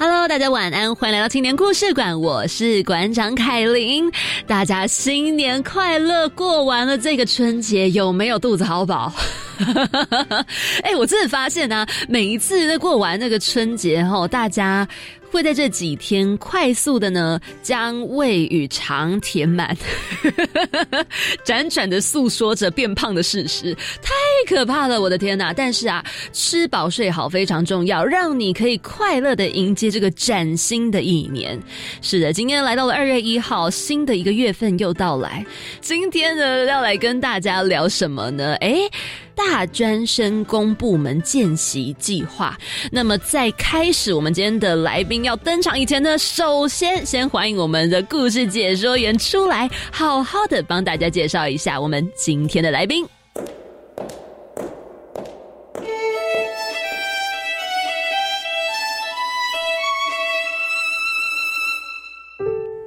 Hello，大家晚安，欢迎来到青年故事馆，我是馆长凯琳。大家新年快乐！过完了这个春节，有没有肚子好饱？哎，我真的发现呢，每一次在过完那个春节后，大家会在这几天快速的呢，将胃与肠填满，辗转的诉说着变胖的事实，太可怕了！我的天哪！但是啊，吃饱睡好非常重要，让你可以快乐的迎接这个崭新的一年。是的，今天来到了二月一号，新的一个月份又到来。今天呢，要来跟大家聊什么呢？哎。大专生公部门见习计划。那么，在开始我们今天的来宾要登场以前呢，首先先欢迎我们的故事解说员出来，好好的帮大家介绍一下我们今天的来宾。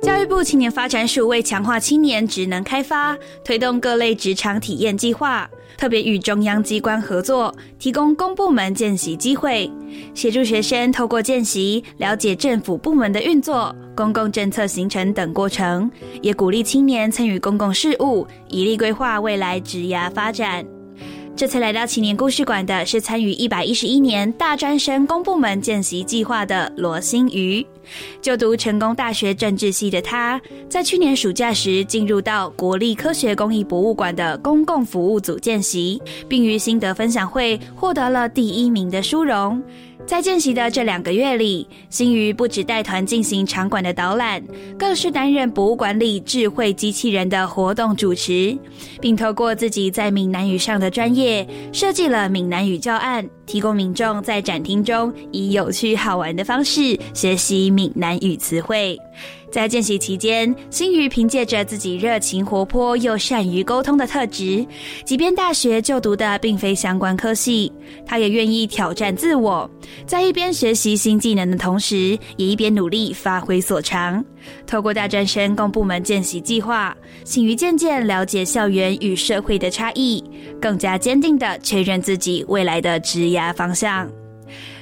教育部青年发展署为强化青年职能开发，推动各类职场体验计划。特别与中央机关合作，提供公部门见习机会，协助学生透过见习了解政府部门的运作、公共政策形成等过程，也鼓励青年参与公共事务，以利规划未来职涯发展。这次来到青年故事馆的是参与一百一十一年大专生公部门见习计划的罗新瑜。就读成功大学政治系的他，在去年暑假时进入到国立科学公益博物馆的公共服务组见习，并于心得分享会获得了第一名的殊荣。在见习的这两个月里，新宇不止带团进行场馆的导览，更是担任博物馆里智慧机器人的活动主持，并透过自己在闽南语上的专业，设计了闽南语教案，提供民众在展厅中以有趣好玩的方式学习闽南语词汇。在见习期间，新宇凭借着自己热情活泼又善于沟通的特质，即便大学就读的并非相关科系，他也愿意挑战自我，在一边学习新技能的同时，也一边努力发挥所长。透过大专生共部门见习计划，新宇渐渐了解校园与社会的差异，更加坚定地确认自己未来的职涯方向。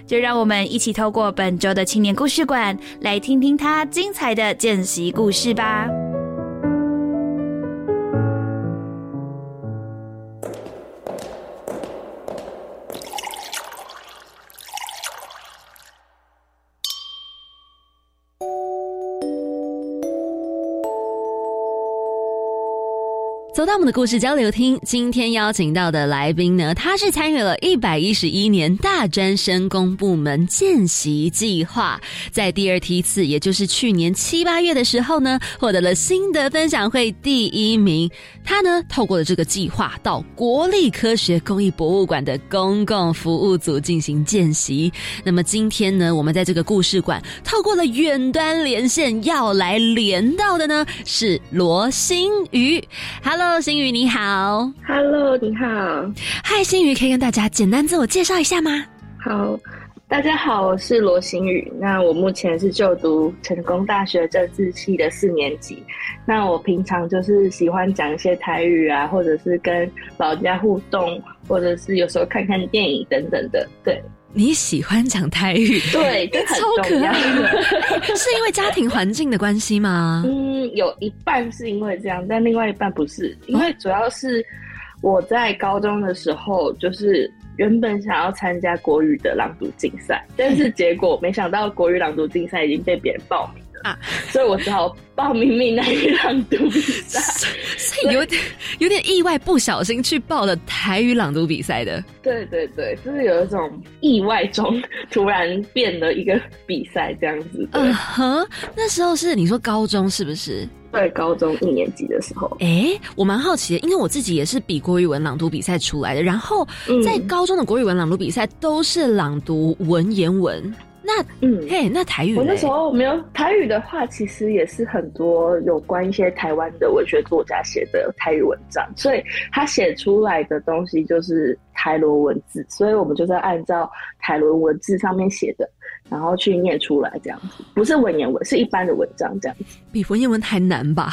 就让我们一起透过本周的青年故事馆，来听听他精彩的见习故事吧。到我们的故事交流厅，今天邀请到的来宾呢，他是参与了一百一十一年大专生公部门见习计划，在第二梯次，也就是去年七八月的时候呢，获得了新的分享会第一名。他呢，透过了这个计划，到国立科学工艺博物馆的公共服务组进行见习。那么今天呢，我们在这个故事馆，透过了远端连线，要来连到的呢是罗新宇。Hello。Hello，新宇你好。Hello，你好。嗨，新宇，可以跟大家简单自我介绍一下吗？好，大家好，我是罗新宇。那我目前是就读成功大学政治系的四年级。那我平常就是喜欢讲一些台语啊，或者是跟老家互动，或者是有时候看看电影等等的。对。你喜欢讲台语，对，超可爱的，是因为家庭环境的关系吗？嗯，有一半是因为这样，但另外一半不是，因为主要是我在高中的时候，就是原本想要参加国语的朗读竞赛，但是结果没想到国语朗读竞赛已经被别人报名了，啊，所以我只好报名闽南语朗读比赛，所以有点有点意外，不小心去报了台语朗读比赛的。对对对，就是有一种意外中突然变了一个比赛这样子。嗯哼，那时候是你说高中是不是？对，高中一年级的时候。哎，我蛮好奇的，因为我自己也是比国语文朗读比赛出来的，然后在高中的国语文朗读比赛都是朗读文言文。那嗯，嘿，那台语我那时候没有台语的话，其实也是很多有关一些台湾的文学作家写的台语文章，所以他写出来的东西就是台罗文字，所以我们就是按照台罗文字上面写的，然后去念出来这样子，不是文言文，是一般的文章这样子。比文言文还难吧？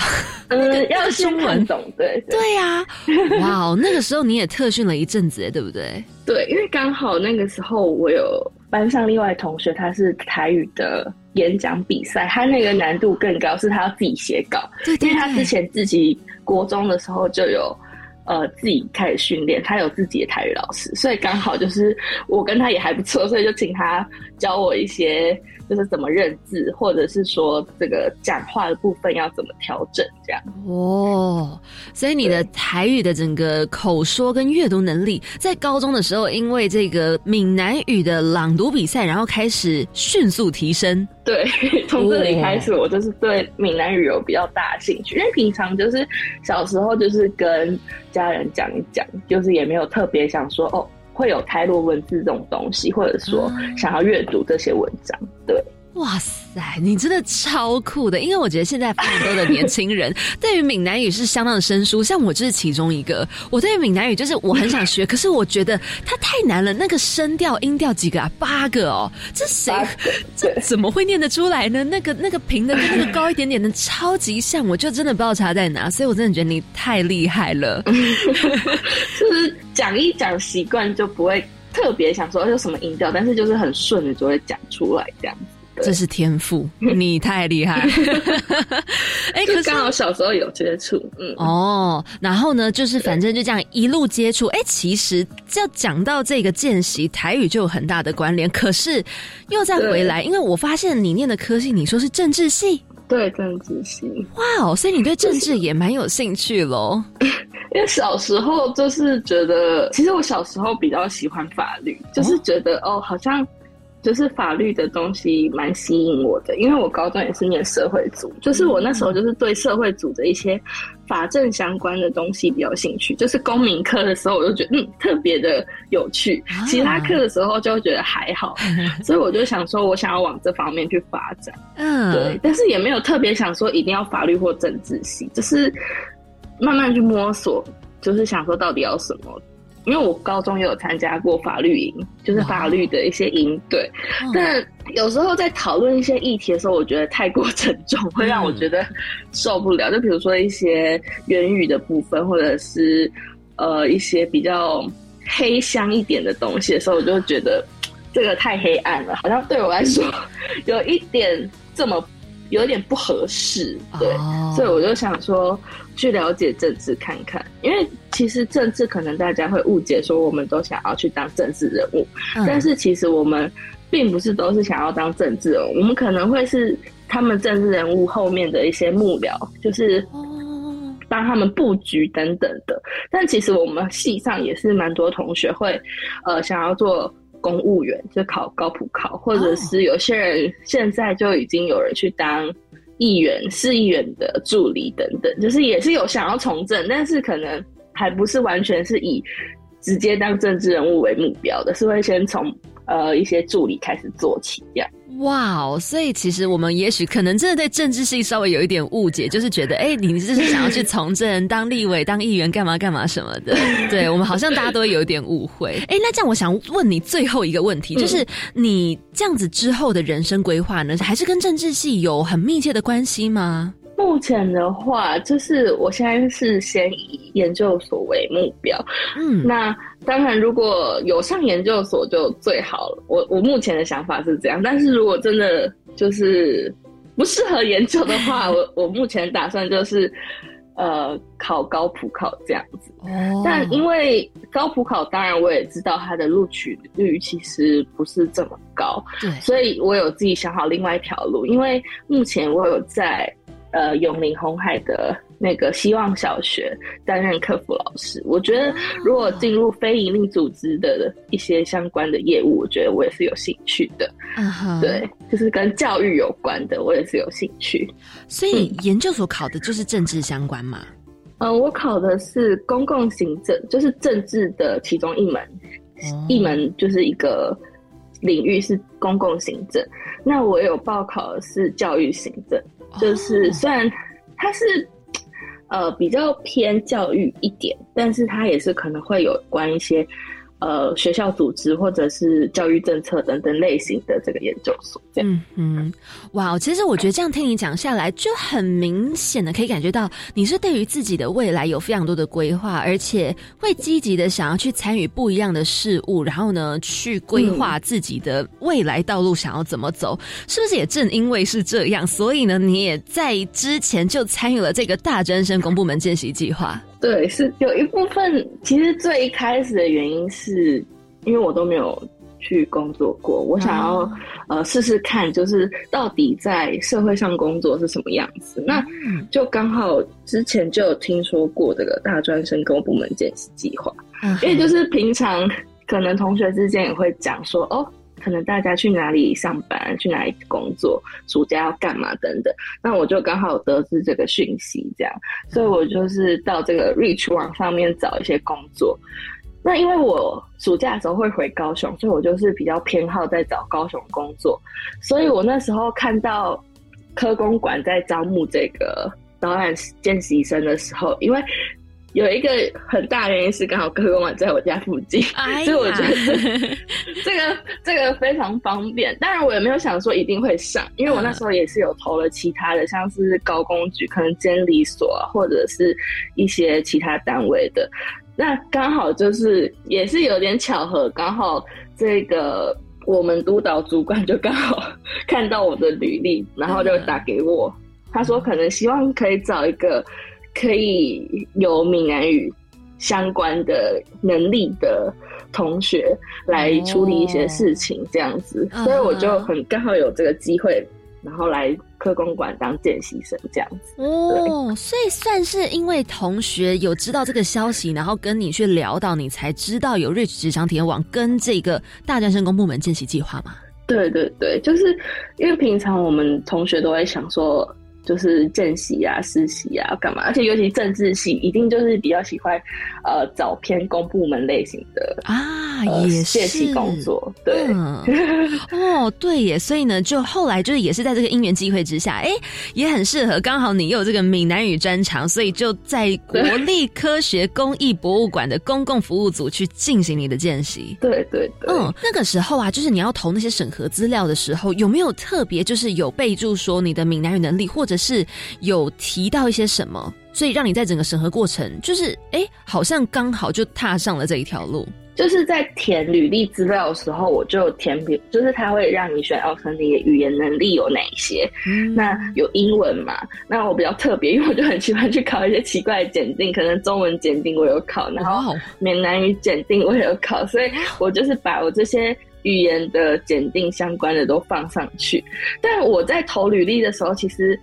嗯，要中文懂对对呀。哇，那个时候你也特训了一阵子，对不对？对，因为刚好那个时候我有。班上另外同学，他是台语的演讲比赛，他那个难度更高，是他要自己写稿，因为他之前自己国中的时候就有呃自己开始训练，他有自己的台语老师，所以刚好就是我跟他也还不错，所以就请他教我一些。就是怎么认字，或者是说这个讲话的部分要怎么调整，这样哦。所以你的台语的整个口说跟阅读能力，在高中的时候，因为这个闽南语的朗读比赛，然后开始迅速提升。对，从这里开始，我就是对闽南语有比较大的兴趣，因为平常就是小时候就是跟家人讲一讲，就是也没有特别想说哦。会有太多文字这种东西，或者说想要阅读这些文章，对。哇塞，你真的超酷的！因为我觉得现在非常多的年轻人 对于闽南语是相当的生疏，像我就是其中一个。我对于闽南语就是我很想学，可是我觉得它太难了。那个声调、音调几个啊？八个哦，这谁这怎么会念得出来呢？那个那个平的跟那个高一点点的超级像，我就真的不知道差在哪。所以我真的觉得你太厉害了，就是讲一讲习惯就不会特别想说有什么音调，但是就是很顺的就会讲出来这样子。这是天赋，你太厉害。哎，可是刚好小时候有接触，嗯哦，然后呢，就是反正就这样一路接触。哎，其实要讲到这个见习台语就有很大的关联，可是又再回来，因为我发现你念的科系，你说是政治系，对政治系。哇哦，所以你对政治也蛮有兴趣喽？因为小时候就是觉得，其实我小时候比较喜欢法律，就是觉得哦，好像。就是法律的东西蛮吸引我的，因为我高中也是念社会组，就是我那时候就是对社会组的一些法政相关的东西比较兴趣。就是公民课的时候，我就觉得嗯特别的有趣，其他课的时候就觉得还好，所以我就想说我想要往这方面去发展。嗯，对，但是也没有特别想说一定要法律或政治系，就是慢慢去摸索，就是想说到底要什么。因为我高中也有参加过法律营，就是法律的一些营队，但有时候在讨论一些议题的时候，我觉得太过沉重，会让我觉得受不了。就比如说一些言语的部分，或者是呃一些比较黑箱一点的东西的时候，我就觉得这个太黑暗了，好像对我来说有一点这么。有点不合适，对，所以我就想说去了解政治看看，因为其实政治可能大家会误解说我们都想要去当政治人物，但是其实我们并不是都是想要当政治人物，我们可能会是他们政治人物后面的一些幕僚，就是帮他们布局等等的。但其实我们系上也是蛮多同学会呃想要做。公务员就考高普考，或者是有些人现在就已经有人去当议员、市议员的助理等等，就是也是有想要从政，但是可能还不是完全是以直接当政治人物为目标的，是会先从呃一些助理开始做起这样。哇哦！所以其实我们也许可能真的对政治系稍微有一点误解，就是觉得，哎，你这是想要去从政、当立委、当议员，干嘛干嘛什么的。对我们好像大家都有一点误会。哎，那这样我想问你最后一个问题，就是你这样子之后的人生规划呢，还是跟政治系有很密切的关系吗？目前的话，就是我现在是先以研究所为目标。嗯，那当然，如果有上研究所就最好了。我我目前的想法是这样，但是如果真的就是不适合研究的话，我我目前打算就是呃考高普考这样子。哦但因为高普考，当然我也知道它的录取率其实不是这么高，对，所以我有自己想好另外一条路。因为目前我有在呃永宁红海的那个希望小学担任客服老师，我觉得如果进入非营利组织的一些相关的业务，我觉得我也是有兴趣的。嗯哼，对，就是跟教育有关的，我也是有兴趣。所以研究所考的就是政治相关嘛。嗯、我考的是公共行政，就是政治的其中一门，哦一门就是一个领域是公共行政。那我有报考的是教育行政，就是哦虽然它是呃比较偏教育一点，但是它也是可能会有关一些呃学校组织或者是教育政策等等类型的这个研究所。这样，嗯哼，哇，其实我觉得这样听你讲下来，就很明显的可以感觉到你是对于自己的未来有非常多的规划，而且会积极的想要去参与不一样的事物，然后呢，去规划自己的未来道路想要怎么走，是不是？也正因为是这样，所以呢，你也在之前就参与了这个大专生公部门见习计划。对，是有一部分，其实最一开始的原因是因为我都没有去工作过，我想要、哦呃试试看，就是到底在社会上工作是什么样子。那嗯。就刚好之前就有听说过这个大专生公部门见习计划，嗯因为就是平常可能同学之间也会讲说，哦，可能大家去哪里上班，去哪里工作，暑假要干嘛等等。那我就刚好得知这个讯息，这样，所以我就是到这个 Reach 网上面找一些工作。那因为我暑假的时候会回高雄，所以我就是比较偏好在找高雄工作。所以我那时候看到科公馆在招募这个导览见习生的时候，因为有一个很大原因是刚好科工馆在我家附近，哎所以我觉得这 这个这个非常方便。当然，我也没有想说一定会上，因为我那时候也是有投了其他的，像是高工局、可能监理所啊，或者是一些其他单位的。那刚好就是也是有点巧合，刚好这个我们督导主管就刚好看到我的履历，然后就打给我，他说可能希望可以找一个可以有闽南语相关的能力的同学来处理一些事情，这样子，哦所以我就很刚好有这个机会，然后来科公馆当见习生这样子。哦，所以算是因为同学有知道这个消息，然后跟你去聊到，你才知道有 Rich 职场体验网跟这个大专生公部门见习计划嘛？对对对，就是因为平常我们同学都会想说，就是见习啊、实习啊干嘛，而且尤其政治系，一定就是比较喜欢呃找偏公部门类型的啊，呃也见是习工作。对，嗯，哦，对耶，所以呢，就后来就是也是在这个因缘机会之下，哎，也很适合，刚好你有这个闽南语专长，所以就在国立科学工艺博物馆的公共服务组去进行你的见习。对对对，嗯，那个时候啊，就是你要投那些审核资料的时候，有没有特别就是有备注说你的闽南语能力，或者是有提到一些什么，所以让你在整个审核过程，就是哎，好像刚好就踏上了这一条路。就是在填履历资料的时候，我就填比，就是他会让你选，哦，可能你的语言能力有哪一些。嗯那有英文嘛？那我比较特别，因为我就很喜欢去考一些奇怪的检定，可能中文检定我有考，然后闽南语检定我也有考，所以我就是把我这些语言的检定相关的都放上去。但我在投履历的时候，其实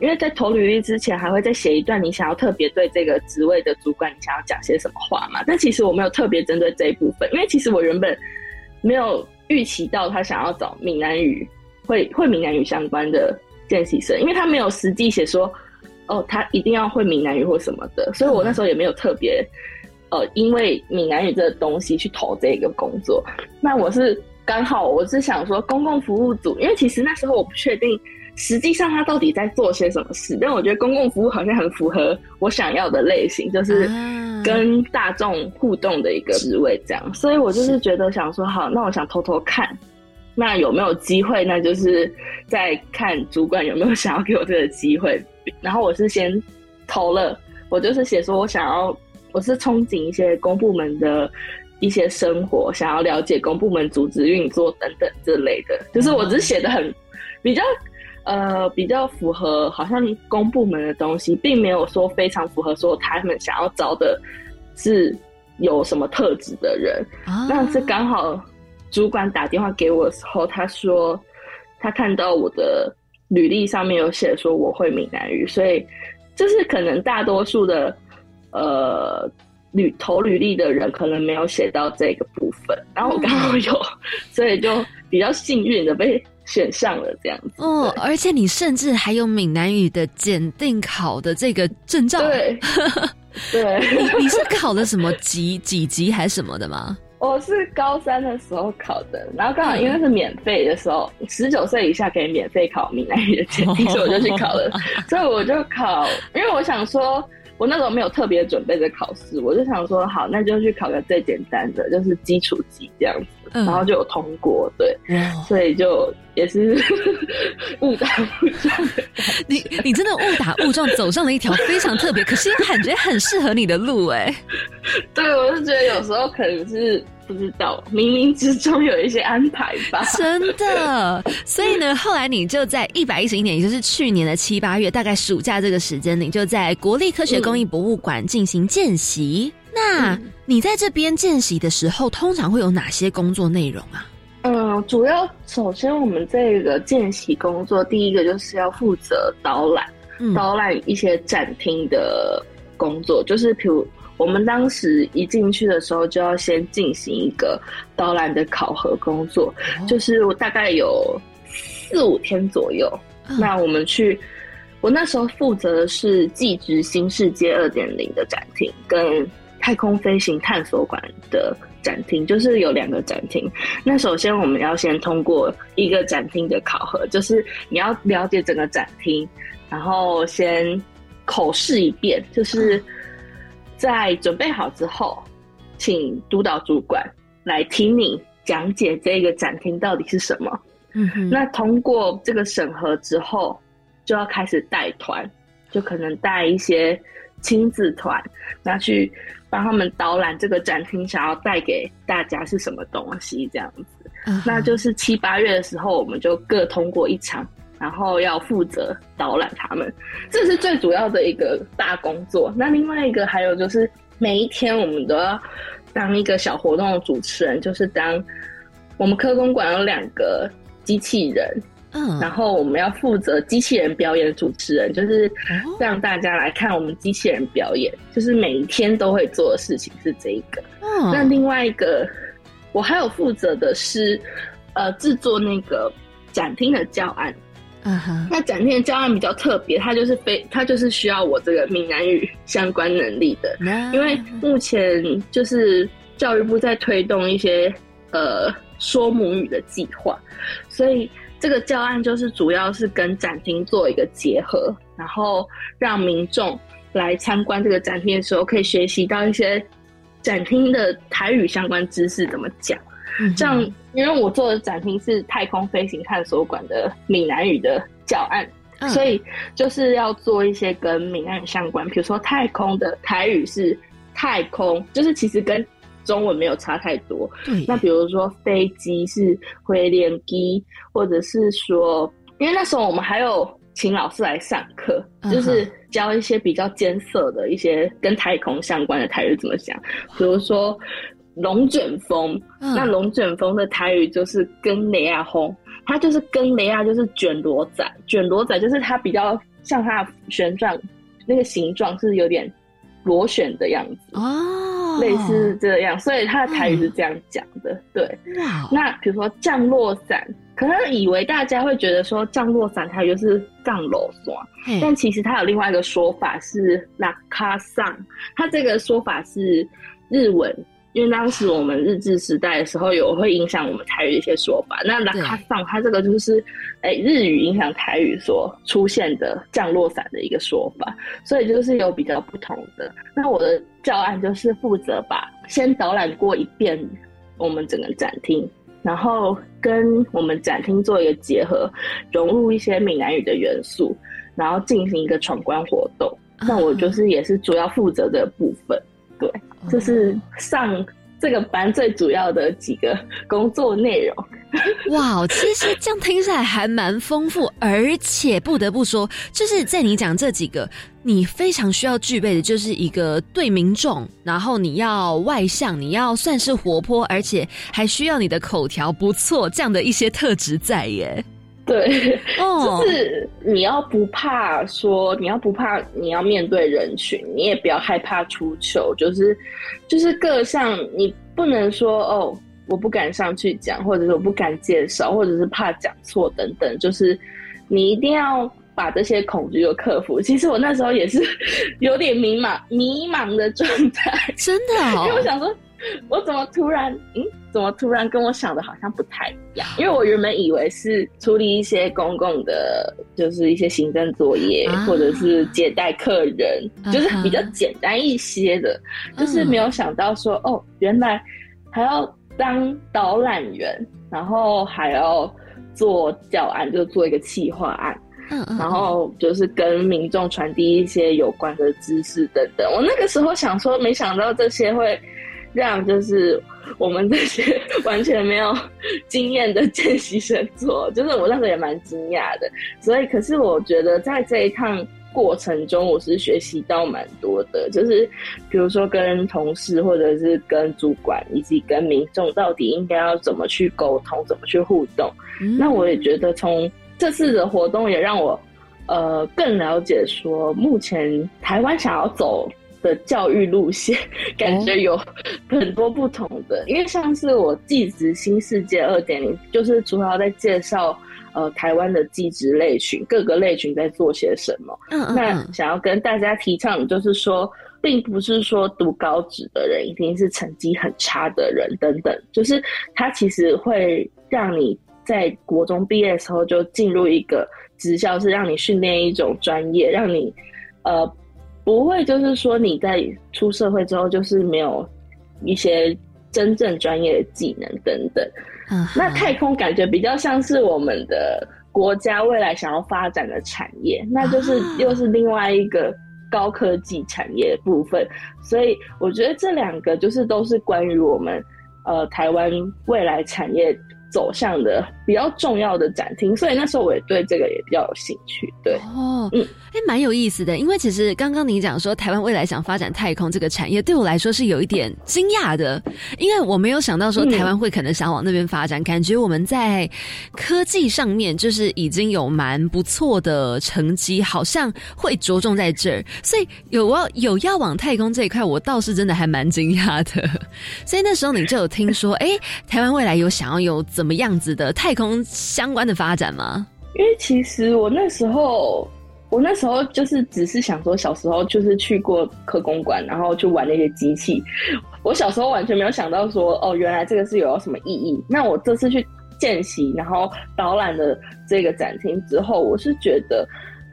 因为在投履历之前，还会再写一段你想要特别对这个职位的主管，你想要讲些什么话嘛？但其实我没有特别针对这一部分，因为其实我原本没有预期到他想要找闽南语会会闽南语相关的见习生，因为他没有实际写说哦，他一定要会闽南语或什么的，所以我那时候也没有特别呃，因为闽南语这个东西去投这个工作。那我是刚好我是想说公共服务组，因为其实那时候我不确定。实际上他到底在做些什么事？但我觉得公共服务好像很符合我想要的类型，就是啊跟大众互动的一个职位，这样。所以我就是觉得想说，好，那我想偷偷看，那有没有机会？那就是在看主管有没有想要给我这个机会。然后我是先投了，我就是写说我想要，我是憧憬一些公部门的一些生活，想要了解公部门组织运作等等之类的。就是我只是写的很比较呃比较符合好像公部门的东西，并没有说非常符合说他们想要招的是有什么特质的人。啊。那是刚好主管打电话给我的时候，他说他看到我的履历上面有写说我会闽南语，所以就是可能大多数的呃履投履历的人可能没有写到这个部分，然后我刚好有，所以就比较幸运的被选上了这样子。哦，而且你甚至还有闽南语的检定考的这个证照，对 对，你是考的什么级几级还是什么的吗？我是高三的时候考的，然后刚好因为是免费的时候，十九岁以下可以免费考闽南语的检定，所以我就去考了。所以我就考，因为我想说，我那时候没有特别准备的考试，我就想说，好，那就去考个最简单的，就是基础级这样子，嗯然后就有通过，对，所以就也是 误打误撞的。你你真的误打误撞走上了一条非常特别，可是又感觉很适合你的路哎。对，我是觉得有时候可能是不知道，冥冥之中有一些安排吧。真的，所以呢，后来你就在一百一十一年，也就是去年的七八月，大概暑假这个时间，你就在国立科学工艺博物馆进行见习。那你在这边见习的时候，通常会有哪些工作内容啊？嗯，主要首先我们这个见习工作，第一个就是要负责导览，嗯导览一些展厅的工作，就是比如我们当时一进去的时候，就要先进行一个导览的考核工作，就是我大概有四五天左右。嗯那我们去，我那时候负责的是技职新世界二点零的展厅跟太空飞行探索馆的展厅，就是有两个展厅。那首先我们要先通过一个展厅的考核，就是你要了解整个展厅，然后先口试一遍，就是在准备好之后，请督导主管来听你讲解这个展厅到底是什么。嗯哼，那通过这个审核之后，就要开始带团，就可能带一些亲子团，那去帮他们导览这个展厅想要带给大家是什么东西，这样子。那就是七八月的时候，我们就各通过一场，然后要负责导览他们，这是最主要的一个大工作。那另外一个还有就是每一天我们都要当一个小活动的主持人，就是当我们科工馆有两个机器人，嗯然后我们要负责机器人表演的主持人，就是哦让大家来看我们机器人表演，就是每一天都会做的事情是这一个。嗯那另外一个，我还有负责的是，呃，制作那个展厅的教案。嗯哼，那展厅的教案比较特别，它就是非它就是需要我这个闽南语相关能力的，因为目前就是教育部在推动一些呃说母语的计划，所以这个教案就是主要是跟展厅做一个结合，然后让民众来参观这个展厅的时候，可以学习到一些展厅的台语相关知识怎么讲。嗯这样，因为我做的展厅是太空飞行探索馆的闽南语的教案，嗯所以就是要做一些跟闽南语相关，比如说太空的台语是太空，就是其实跟中文没有差太多。对，那比如说飞机是回联机，或者是说，因为那时候我们还有请老师来上课，就是教一些比较艰涩的一些跟太空相关的台语怎么讲，比如说龙卷风，嗯那龙卷风的台语就是跟雷亚轰，它就是跟雷亚就是卷螺仔，卷螺仔就是它比较像它的旋转那个形状是有点螺旋的样子。哦，类似这样，所以它的台语是这样讲的。对，那比如说降落伞，可能以为大家会觉得说降落伞它就是降落伞，但其实它有另外一个说法是拉卡上，它这个说法是日文。因为当时我们日治时代的时候，有会影响我们台语的一些说法。那拉卡上，它这个就是，哎、日语影响台语所出现的降落伞的一个说法，所以就是有比较不同的。那我的教案就是负责把先导览过一遍我们整个展厅，然后跟我们展厅做一个结合，融入一些闽南语的元素，然后进行一个闯关活动。那我就 是也是主要负责的部分，对，这是上这个班最主要的几个工作内容。哇，其实这样听起来还蛮丰富，而且不得不说，就是在你讲这几个，你非常需要具备的，就是一个对民众，然后你要外向，你要算是活泼，而且还需要你的口条不错，这样的一些特质在耶。对，就是你要不怕说，你要不怕，你要面对人群，你也不要害怕出糗，就是就是各项，你不能说哦。我不敢上去讲，或者是我不敢介绍，或者是怕讲错等等，就是你一定要把这些恐惧都克服。其实我那时候也是有点迷茫、迷茫的状态，真的，因为我想说，我怎么突然，嗯，怎么突然跟我想的好像不太一样？因为我原本以为是处理一些公共的，就是一些行政作业，或者是接待客人，就是比较简单一些的，就是没有想到说，哦，原来还要。当导览员，然后还要做教案，就做一个企划案，然后就是跟民众传递一些有关的知识等等。我那个时候想说，没想到这些会让就是我们这些 完全没有经验的见习生做，就是我那时候也蛮惊讶的。所以，可是我觉得在这一趟。过程中，我是学习到蛮多的，就是比如说跟同事，或者是跟主管，以及跟民众，到底应该要怎么去沟通，怎么去互动。那我也觉得，从这次的活动也让我呃更了解说，目前台湾想要走的教育路线，感觉有很多不同的。因为像是我继职新世界二点零，就是主要在介绍。呃，台湾的技职类群，各个类群在做些什么？嗯嗯。那想要跟大家提倡，就是说，并不是说读高职的人一定是成绩很差的人，等等。就是他其实会让你在国中毕业的时候就进入一个职校，是让你训练一种专业，让你呃不会就是说你在出社会之后就是没有一些真正专业的技能等等。那太空感觉比较像是我们的国家未来想要发展的产业，那就是又是另外一个高科技产业部分，所以我觉得这两个就是都是关于我们呃台湾未来产业。走向的比较重要的展厅，所以那时候我也对这个也比较有兴趣。对，哦，嗯，哎，蛮有意思的。因为其实刚刚你讲说台湾未来想发展太空这个产业，对我来说是有一点惊讶的，因为我没有想到说台湾会可能想往那边发展。感觉我们在科技上面就是已经有蛮不错的成绩，好像会着重在这儿。所以有要有要往太空这一块，我倒是真的还蛮惊讶的。所以那时候你就有听说，哎，台湾未来有想要有。怎么样子的太空相关的发展吗？因为其实我那时候，我那时候就是只是想说，小时候就是去过科工馆，然后去玩那些机器。我小时候完全没有想到说，哦，原来这个是有什么意义。那我这次去见习，然后导览的这个展厅之后，我是觉得，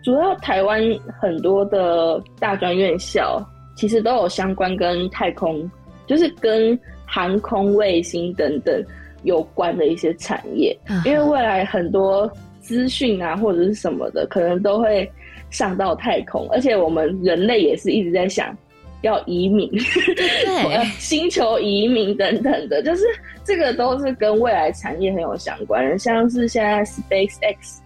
主要台湾很多的大专院校其实都有相关跟太空，就是跟航空、卫星等等。有关的一些产业，因为未来很多资讯啊或者是什么的，可能都会上到太空，而且我们人类也是一直在想要移民，对，星球移民等等的，就是这个都是跟未来产业很有相关。像是现在 Space X，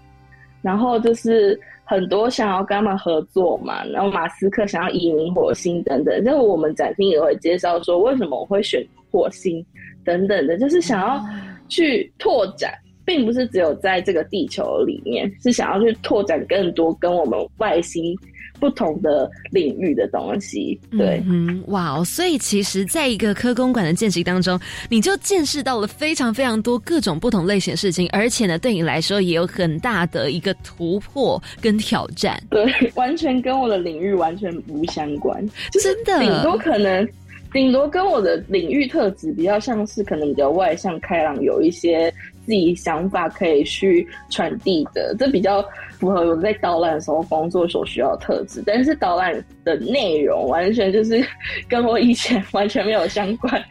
然后就是很多想要跟他们合作嘛，然后马斯克想要移民火星等等，就我们展厅也会介绍说为什么我会选火星。等等的，就是想要去拓展，并不是只有在这个地球里面，是想要去拓展更多跟我们外星不同的领域的东西。对，嗯，哇哦！所以其实，在一个科公馆的见习当中，你就见识到了非常非常多各种不同类型的事情，而且呢，对你来说也有很大的一个突破跟挑战。对，完全跟我的领域完全不相关，真的，顶多可能。顶多跟我的领域特质比较像是，可能比较外向开朗，有一些自己想法可以去传递的，这比较符合我在导览的时候工作所需要的特质。但是导览的内容完全就是 跟我以前完全没有相关。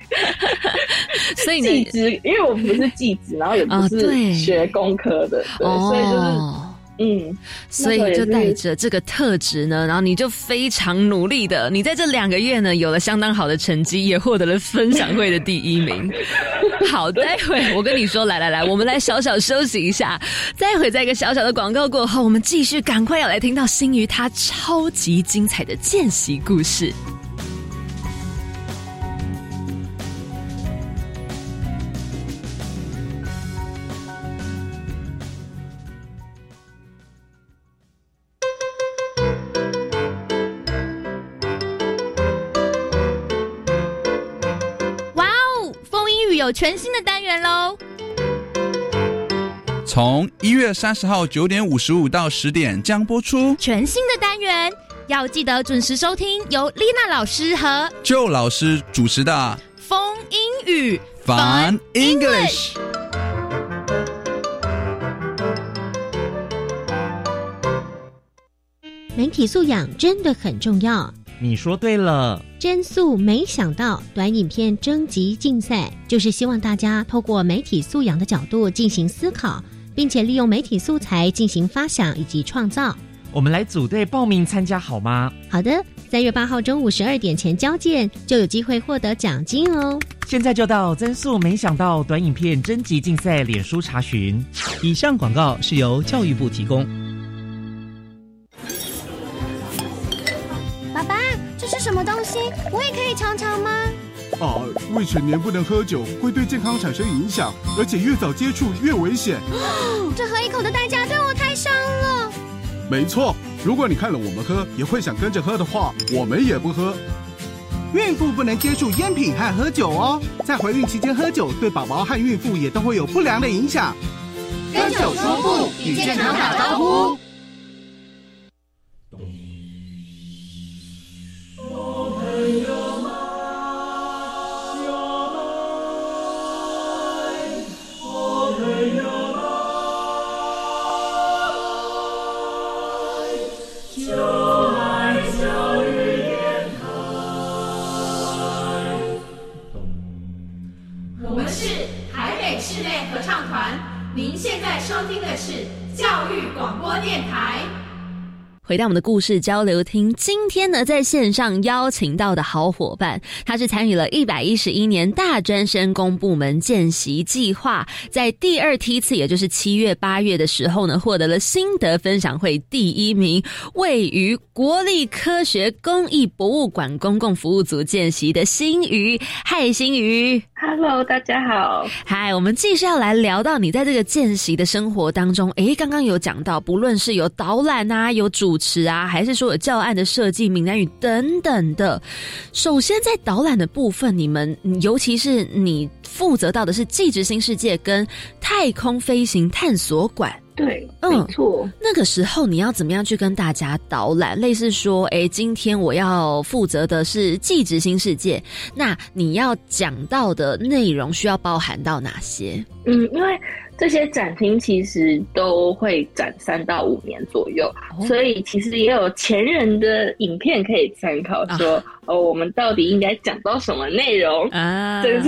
所以 技职，因为我不是技职，然后也不是学工科的，对，所以就是嗯，所以就带着这个特质呢，然后你就非常努力的，你在这两个月呢有了相当好的成绩，也获得了分享会的第一名。好，待会我跟你说，来来来，我们来小小休息一下，待会在一个小小的广告过后，我们继续赶快要来听到新宇他超级精彩的见习故事。有全新的单元喽！从一月三十号九点五十五到十点将播出全新的单元，要记得准时收听由丽娜老师和旧老师主持的《风英语 Fun English》。媒体素养真的很重要。你说对了，真素没想到短影片征集竞赛，就是希望大家透过媒体素养的角度进行思考，并且利用媒体素材进行发想以及创造。我们来组队报名参加好吗？好的，三月八号中午十二点前交件，就有机会获得奖金哦。现在就到增速没想到短影片征集竞赛脸书查询。以上广告是由教育部提供。什么东西？我也可以尝尝吗？啊，未成年不能喝酒，会对健康产生影响，而且越早接触越危险。这喝一口的代价对我太伤了。没错，如果你看了我们喝，也会想跟着喝的话，我们也不喝。孕妇不能接触烟品和喝酒哦，在怀孕期间喝酒，对宝宝和孕妇也都会有不良的影响。跟酒说不，与健康打招呼。回到我们的故事交流厅，今天呢，在线上邀请到的好伙伴，他是参与了一百一十一年大专生公部门见习计划，在第二梯次，也就是七月八月的时候呢，获得了心得分享会第一名，位于国立科学工艺博物馆公共服务组见习的新宇，嗨，新宇，Hello，大家好，嗨，我们继续要来聊到你在这个见习的生活当中，诶，刚刚有讲到，不论是有导览啊，有主。持啊，还是说有教案的设计、闽南语等等的。首先，在导览的部分，你们尤其是你负责到的是纪实新世界跟太空飞行探索馆。对，没错。那个时候你要怎么样去跟大家导览？类似说，哎，今天我要负责的是纪实新世界，那你要讲到的内容需要包含到哪些？嗯，因为。这些展厅其实都会展三到五年左右，所以其实也有前人的影片可以参考。说哦，我们到底应该讲到什么内容啊？这个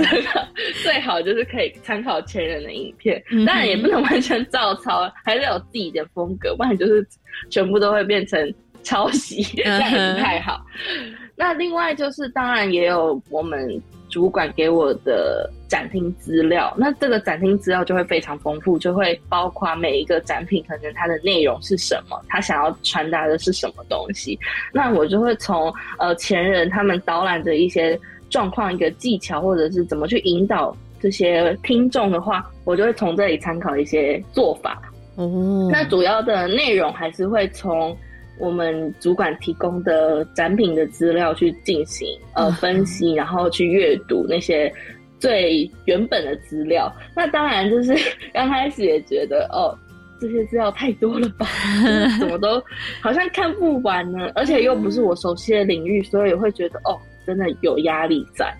最好就是可以参考前人的影片，当然也不能完全照抄，还是有自己的风格，不然就是全部都会变成抄袭，这样不太好。那另外就是，当然也有我们。主管给我的展厅资料，那这个展厅资料就会非常丰富，就会包括每一个展品可能它的内容是什么，他想要传达的是什么东西。那我就会从呃前人他们导览的一些状况、一个技巧，或者是怎么去引导这些听众的话，我就会从这里参考一些做法。哦，那主要的内容还是会从。我们主管提供的展品的资料去进行呃分析，然后去阅读那些最原本的资料。那当然就是 刚开始也觉得哦，这些资料太多了吧，怎么都好像看不完呢？而且又不是我熟悉的领域，所以会觉得哦，真的有压力在。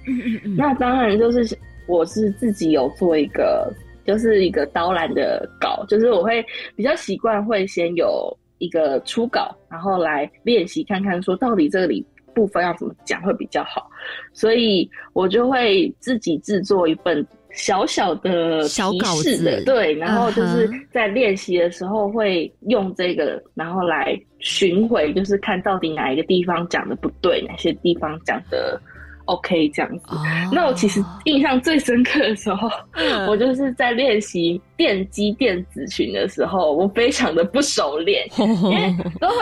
那当然就是我是自己有做一个，就是一个导览的稿，就是我会比较习惯会先有。一个初稿，然后来练习看看，说到底这里部分要怎么讲会比较好，所以我就会自己制作一份小小的小稿子的，对，然后就是在练习的时候会用这个，然后来巡回，就是看到底哪一个地方讲的不对，哪些地方讲的 OK 这样子。那我其实印象最深刻的时候，我就是在练习电机电子群的时候，我非常的不熟练，因为都会。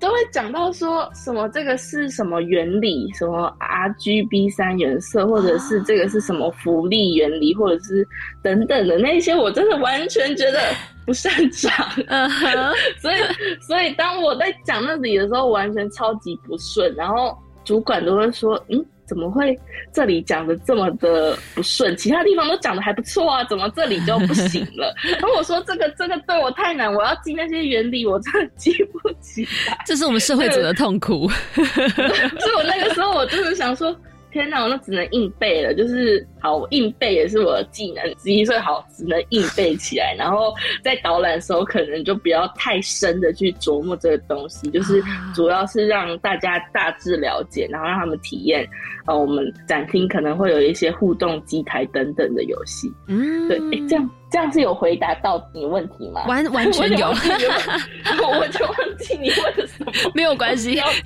都会讲到说什么这个是什么原理，什么 R G B 三原色，或者是这个是什么浮力原理，或者是等等的那些，我真的完全觉得不擅长。嗯哼，所以所以当我在讲那里的时候，完全超级不顺，然后主管都会说，嗯。怎么会这里讲的这么的不顺？其他地方都讲的还不错啊，怎么这里就不行了？然后我说这个这个对我太难，我要记那些原理，我真的记不起来。这是我们社会者的痛苦。所以我那个时候我就是想说。天哪，我那只能硬背了。就是好，硬背也是我的技能之一，所以好只能硬背起来。然后在导览的时候，可能就不要太深的去琢磨这个东西，就是主要是让大家大致了解，然后让他们体验。呃，我们展厅可能会有一些互动机台等等的游戏。嗯，对，这样。这样是有回答到你问题吗？完完全有，我就忘记你问的什么，没有关系。好，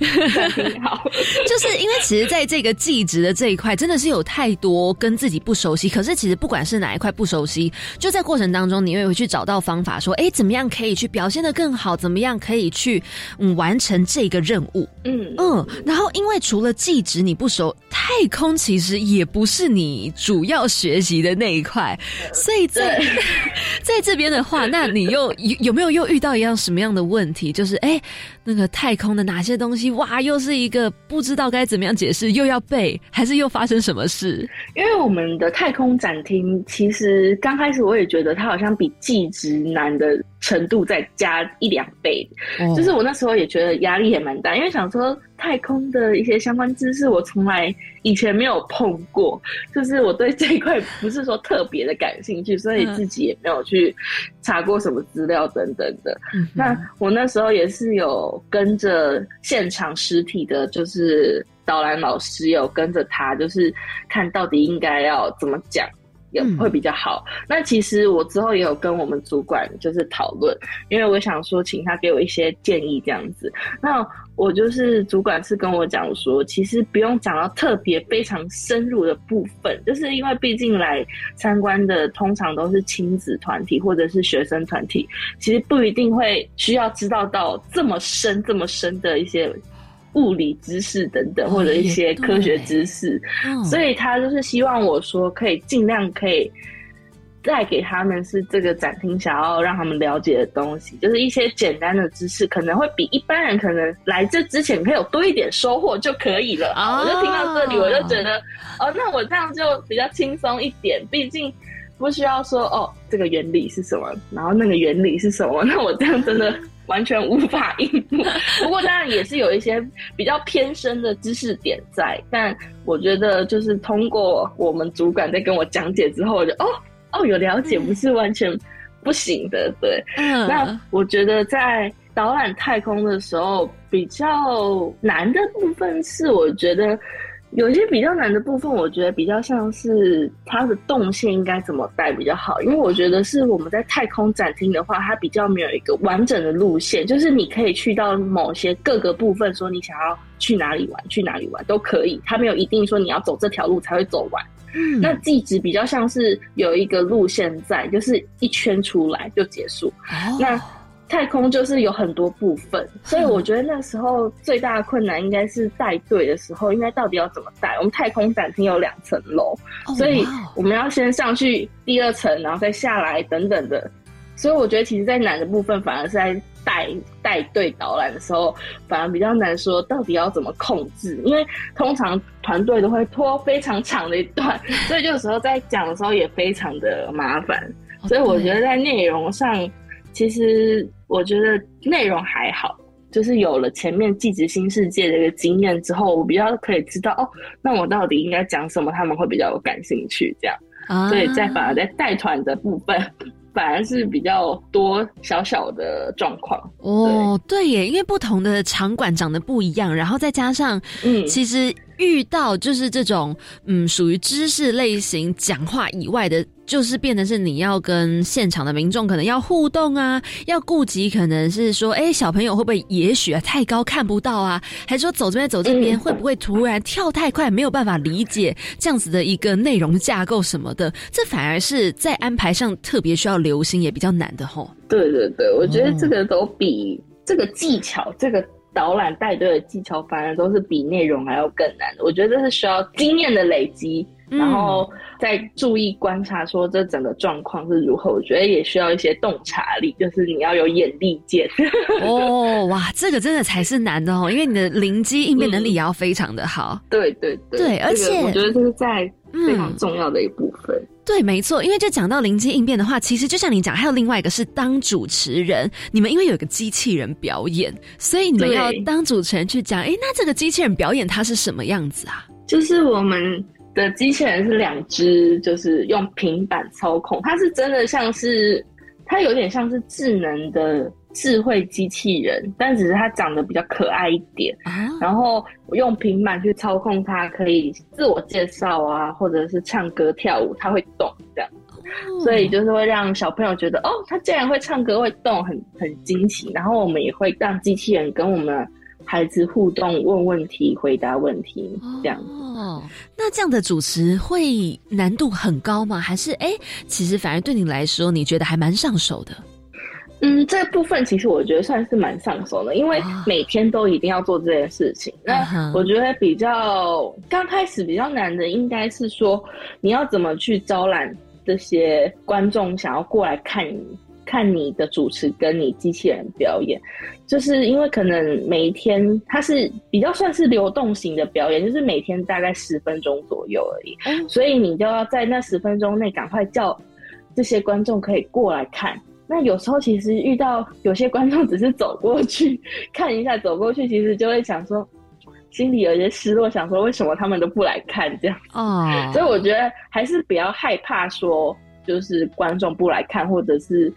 就是因为其实在这个技职的这一块，真的是有太多跟自己不熟悉。可是其实不管是哪一块不熟悉，就在过程当中，你也会去找到方法，说，哎，怎么样可以去表现的更好？怎么样可以去嗯完成这个任务？嗯嗯。然后，因为除了技职你不熟，太空其实也不是你主要学习的那一块，所以在。在这边的话，那你又有有没有又遇到一样什么样的问题？就是哎，那个太空的哪些东西哇，又是一个不知道该怎么样解释，又要背，还是又发生什么事？因为我们的太空展厅，其实刚开始我也觉得它好像比技职难的程度再加一两倍，就是我那时候也觉得压力也蛮大，因为想说。太空的一些相关知识，我从来以前没有碰过，就是我对这一块不是说特别的感兴趣，所以自己也没有去查过什么资料等等的。那我那时候也是有跟着现场实体的，就是导览老师有跟着他，就是看到底应该要怎么讲。也会比较好。那其实我之后也有跟我们主管就是讨论，因为我想说请他给我一些建议这样子。那我就是主管是跟我讲说，其实不用讲到特别非常深入的部分，就是因为毕竟来参观的通常都是亲子团体或者是学生团体，其实不一定会需要知道到这么深这么深的一些。物理知识等等，或者一些科学知识，所以他就是希望我说可以尽量可以带给他们是这个展厅想要让他们了解的东西，就是一些简单的知识，可能会比一般人可能来这之前可以有多一点收获就可以了。我就听到这里，我就觉得哦，那我这样就比较轻松一点，毕竟不需要说哦，这个原理是什么，然后那个原理是什么，那我这样真的。完全无法应付，不过当然也是有一些比较偏深的知识点在，但我觉得就是通过我们主管在跟我讲解之后，我就哦哦有了解，不是完全不行的，对。那我觉得在导览太空的时候，比较难的部分是，我觉得。有一些比较难的部分，我觉得比较像是它的动线应该怎么带比较好，因为我觉得是我们在太空展厅的话，它比较没有一个完整的路线，就是你可以去到某些各个部分，说你想要去哪里玩，去哪里玩都可以，它没有一定说你要走这条路才会走完。嗯，那地址比较像是有一个路线在，就是一圈出来就结束。那太空就是有很多部分，所以我觉得那时候最大的困难应该是带队的时候，应该到底要怎么带？我们太空展厅有两层楼，所以我们要先上去第二层，然后再下来等等的。所以我觉得，其实，在难的部分，反而是在带带队导览的时候，反而比较难说到底要怎么控制，因为通常团队都会拖非常长的一段，所以有时候在讲的时候也非常的麻烦。所以我觉得在内容上。其实我觉得内容还好，就是有了前面《纪实新世界》的一个经验之后，我比较可以知道哦，那我到底应该讲什么，他们会比较有感兴趣，这样。啊所以在反而在带团的部分，反而是比较多小小的状况。哦，对耶，因为不同的场馆长得不一样，然后再加上，嗯，其实遇到就是这种嗯属于知识类型讲话以外的。就是变得是你要跟现场的民众可能要互动啊，要顾及可能是说，哎，小朋友会不会也许啊太高看不到啊？还是说走这边走这边会不会突然跳太快，没有办法理解这样子的一个内容架构什么的？这反而是在安排上特别需要留心，也比较难的吼。对对对，我觉得这个都比这个技巧，这个导览带队的技巧，反而都是比内容还要更难的。我觉得这是需要经验的累积。然后再注意观察，说这整个状况是如何。我觉得也需要一些洞察力，就是你要有眼力见。哦，哇，这个真的才是难的哦，因为你的灵机应变能力也要非常的好。对对对，对，而且我觉得这是在非常重要的一部分。对，没错，因为就讲到灵机应变的话，其实就像你讲，还有另外一个是当主持人。你们因为有一个机器人表演，所以你们要当主持人去讲。哎，那这个机器人表演它是什么样子啊？就是我们。的机器人是两只，就是用平板操控，它是真的像是，它有点像是智能的智慧机器人，但只是它长得比较可爱一点。然后用平板去操控它，可以自我介绍啊，或者是唱歌跳舞，它会动这样，所以就是会让小朋友觉得，哦，它竟然会唱歌会动，很很惊奇。然后我们也会让机器人跟我们。孩子互动、问问题、回答问题，这样哦。那这样的主持会难度很高吗？还是哎，其实反而对你来说，你觉得还蛮上手的？嗯，这部分其实我觉得算是蛮上手的，因为每天都一定要做这件事情。那我觉得比较刚开始比较难的，应该是说你要怎么去招揽这些观众想要过来看你。看你的主持跟你机器人表演，就是因为可能每一天它是比较算是流动型的表演，就是每天大概十分钟左右而已，所以你就要在那十分钟内赶快叫这些观众可以过来看。那有时候其实遇到有些观众只是走过去看一下，走过去其实就会想说，心里有些失落，想说为什么他们都不来看这样。哦，所以我觉得还是比较害怕说，就是观众不来看，或者是。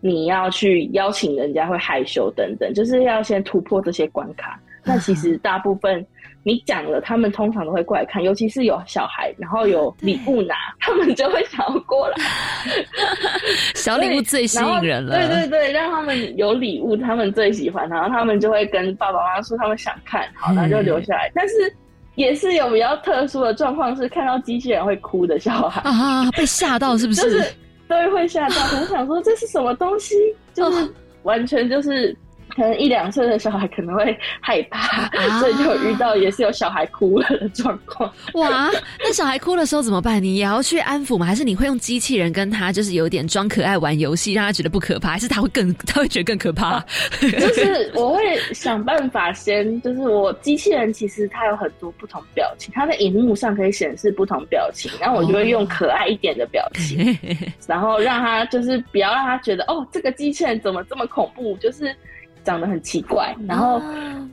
你要去邀请人家会害羞等等，就是要先突破这些关卡。那其实大部分你讲了，他们通常都会过来看，尤其是有小孩，然后有礼物拿，他们就会想要过来。小礼物最吸引人了。对对对，让他们有礼物，他们最喜欢，然后他们就会跟爸爸妈妈说他们想看，好，那就留下来。但是也是有比较特殊的状况，是看到机器人会哭的小孩啊，被吓到是不是？都会吓到，很想说这是什么东西，就是完全就是。可能一两岁的小孩可能会害怕，所以就遇到也是有小孩哭了的状况。哇，那小孩哭的时候怎么办？你也要去安抚吗？还是你会用机器人跟他就是有点装可爱玩游戏，让他觉得不可怕？还是他会更他会觉得更可怕？就是我会想办法先，就是我机器人其实它有很多不同表情，它的荧幕上可以显示不同表情，然后我就会用可爱一点的表情，然后让他就是不要让他觉得哦，这个机器人怎么这么恐怖，就是。长得很奇怪，然后